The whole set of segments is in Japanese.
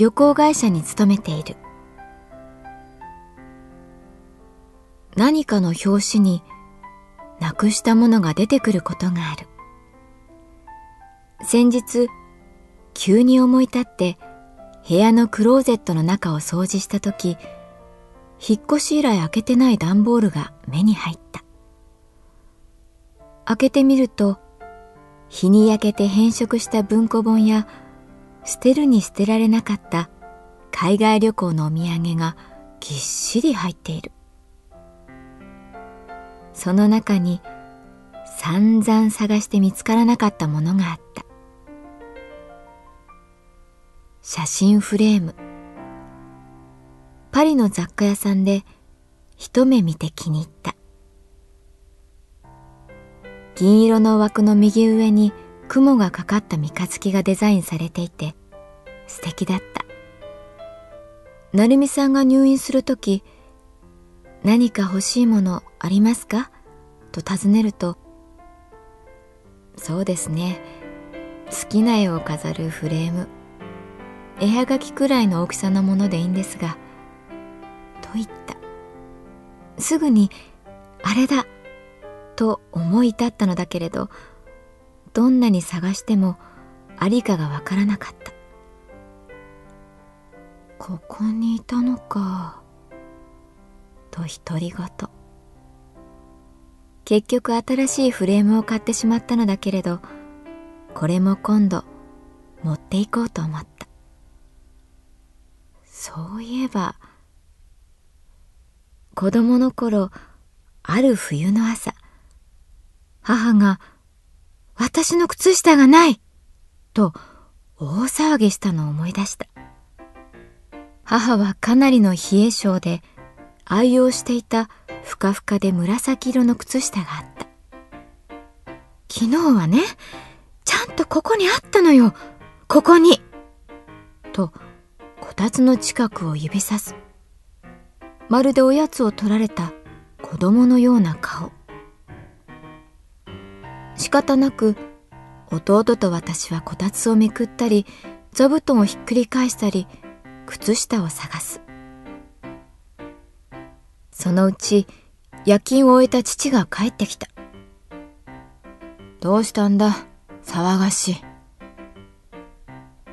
旅行会社に勤めている。何かの表紙になくしたものが出てくることがある。先日急に思い立って部屋のクローゼットの中を掃除した時引っ越し以来開けてない段ボールが目に入った。開けてみると日に焼けて変色した文庫本や捨てるに捨てられなかった海外旅行のお土産がぎっしり入っている。その中に散々探して見つからなかったものがあった。写真フレーム。パリの雑貨屋さんで一目見て気に入った。銀色の枠の右上に雲がかかった三日月がデザインされていて素敵だった。成美さんが入院する時何か欲しいものありますか？と尋ねるとそうですね。好きな絵を飾るフレーム。絵はがきくらいの大きさのものでいいんですがと言った。すぐにあれだと思い立ったのだけれどどんなに探してもありかがわからなかった。ここにいたのか。と独り言結局新しいフレームを買ってしまったのだけれどこれも今度持っていこうと思った。そういえば子供の頃ある冬の朝母が、私の靴下がないと大騒ぎしたのを思い出した。母はかなりの冷え性で愛用していたふかふかで紫色の靴下があった。昨日はね、ちゃんとここにあったのよ。ここに。と、こたつの近くを指さす。まるでおやつを取られた子供のような顔。仕方なく弟と私はこたつをめくったり座布団をひっくり返したり靴下を探す。そのうち夜勤を終えた父が帰ってきた。どうしたんだ？騒がしい。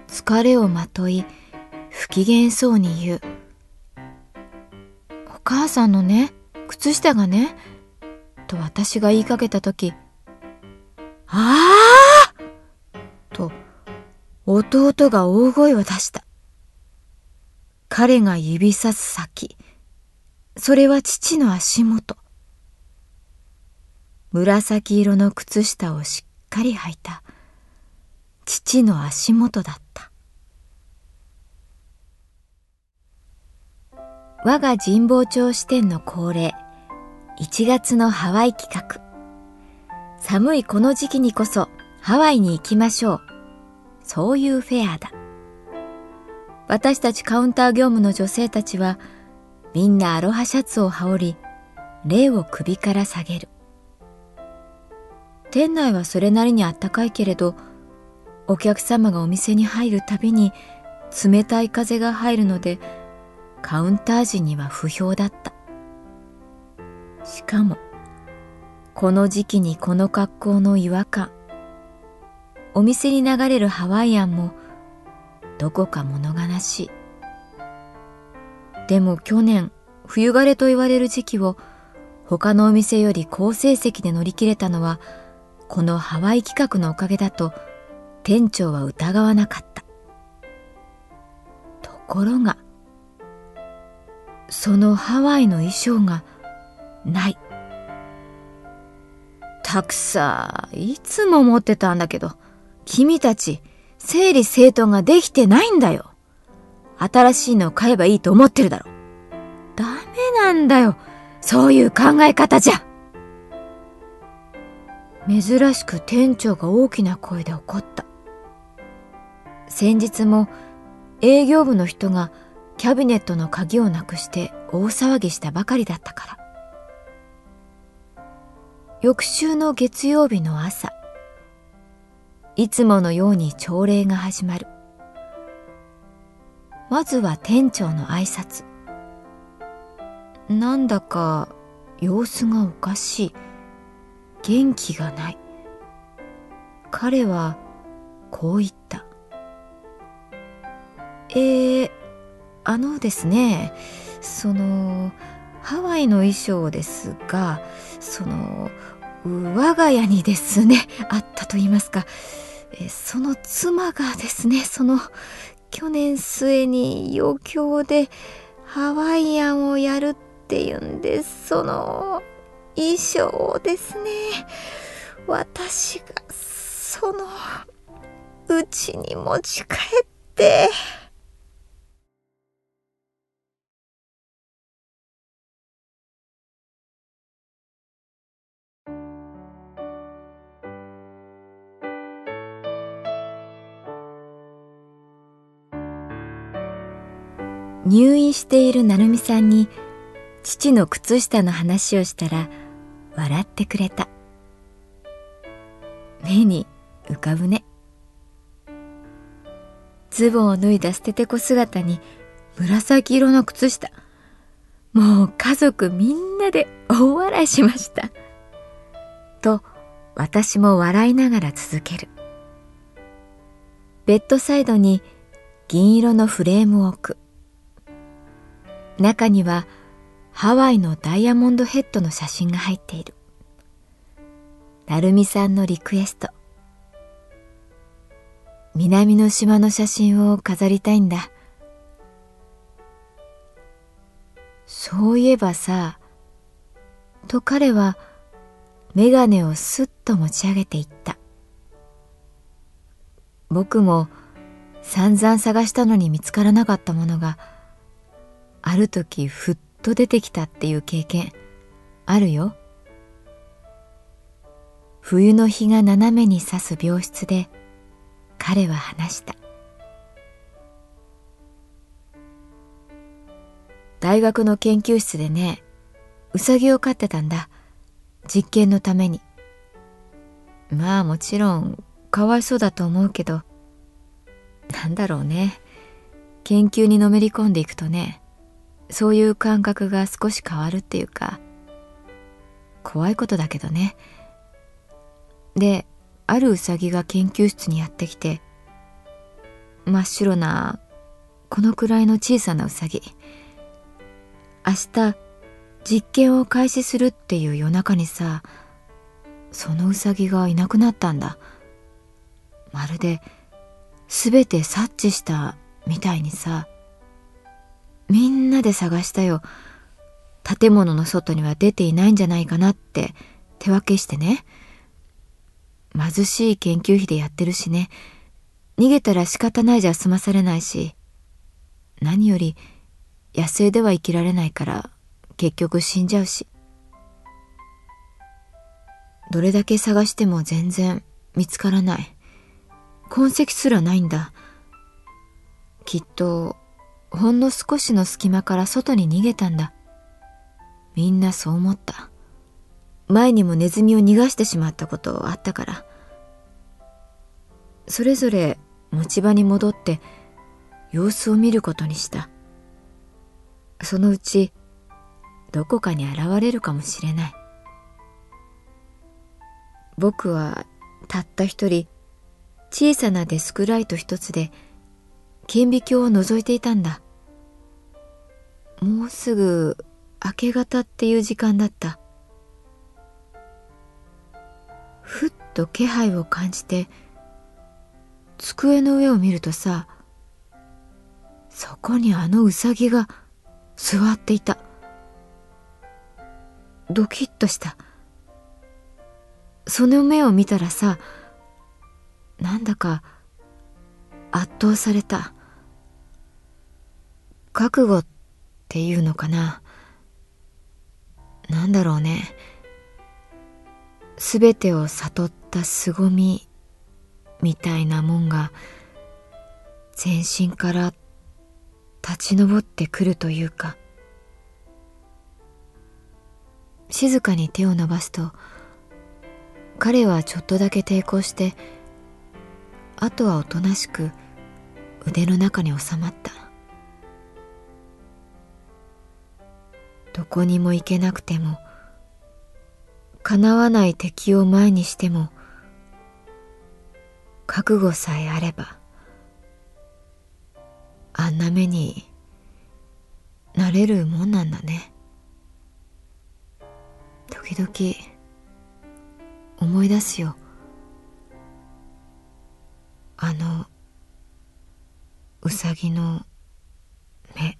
疲れをまとい不機嫌そうに言う。お母さんのね靴下がねと私が言いかけた時ああと、弟が大声を出した。彼が指さす先、それは父の足元。紫色の靴下をしっかり履いた父の足元だった。我が神保町支店の恒例、1月のハワイ企画。寒いこの時期にこそハワイに行きましょうそういうフェアだ。私たちカウンター業務の女性たちはみんなアロハシャツを羽織り、礼を首から下げる。店内はそれなりにあったかいけれど、お客様がお店に入るたびに冷たい風が入るので、カウンター時には不評だった。しかも、この時期にこの格好の違和感。お店に流れるハワイアンも、どこか物悲しい。でも去年、冬枯れと言われる時期を他のお店より好成績で乗り切れたのは、このハワイ企画のおかげだと店長は疑わなかった。ところが、そのハワイの衣装がない。たくさん、いつも持ってたんだけど、君たち、整理整頓ができてないんだよ。新しいのを買えばいいと思ってるだろ。ダメなんだよ。そういう考え方じゃ。珍しく店長が大きな声で怒った。先日も営業部の人がキャビネットの鍵をなくして大騒ぎしたばかりだったから。翌週の月曜日の朝、いつものように朝礼が始まる。まずは店長の挨拶。なんだか様子がおかしい。元気がない。彼はこう言った。えー、あのですね、その、ハワイの衣装ですが、その、我が家にですね、あったと言いますか、えその妻がですね、その、去年末に余興でハワイアンをやるっていうんです。その、衣装ですね。私が、その、うちに持ち帰って。入院している成美さんに父の靴下の話をしたら笑ってくれた。目に浮かぶね。ズボンを脱いだ捨ててこ姿に紫色の靴下。もう家族みんなで大笑いしました。と私も笑いながら続ける。ベッドサイドに銀色のフレームを置く。中にはハワイのダイヤモンドヘッドの写真が入っている。成美さんのリクエスト。南の島の写真を飾りたいんだ。そういえばさ、と彼はメガネをすっと持ち上げていった。僕も散々探したのに見つからなかったものが、ある時ふっと出てきたっていう経験あるよ。冬の日が斜めに差す病室で彼は話した。大学の研究室でね、うさぎを飼ってたんだ。実験のために。まあもちろんかわいそうだと思うけど、なんだろうね。研究にのめり込んでいくとね、そういう感覚が少し変わるっていうか怖いことだけどね。であるウサギが研究室にやってきて真っ白なこのくらいの小さなウサギ。明日実験を開始するっていう夜中にさそのウサギがいなくなったんだ。まるで全て察知したみたいにさみんなで探したよ。建物の外には出ていないんじゃないかなって手分けしてね。貧しい研究費でやってるしね。逃げたら仕方ないじゃ済まされないし。何より野生では生きられないから結局死んじゃうし。どれだけ探しても全然見つからない。痕跡すらないんだきっとほんの少しの隙間から外に逃げたんだ。みんなそう思った。前にもネズミを逃がしてしまったことあったから。それぞれ持ち場に戻って様子を見ることにした。そのうちどこかに現れるかもしれない。僕はたった一人小さなデスクライト一つで顕微鏡を覗いていたんだ。もうすぐ明け方っていう時間だった。ふっと気配を感じて机の上を見るとさそこにあのうさぎが座っていた。ドキッとした。その目を見たらさなんだか圧倒された。覚悟ってっていうのかな。なんだろうね。すべてを悟った凄みみたいなもんが全身から立ち上ってくるというか静かに手を伸ばすと彼はちょっとだけ抵抗してあとはおとなしく腕の中に収まった。どこにも行けなくても叶わない敵を前にしても覚悟さえあればあんな目になれるもんなんだね。時々思い出すよ。あのうさぎの目。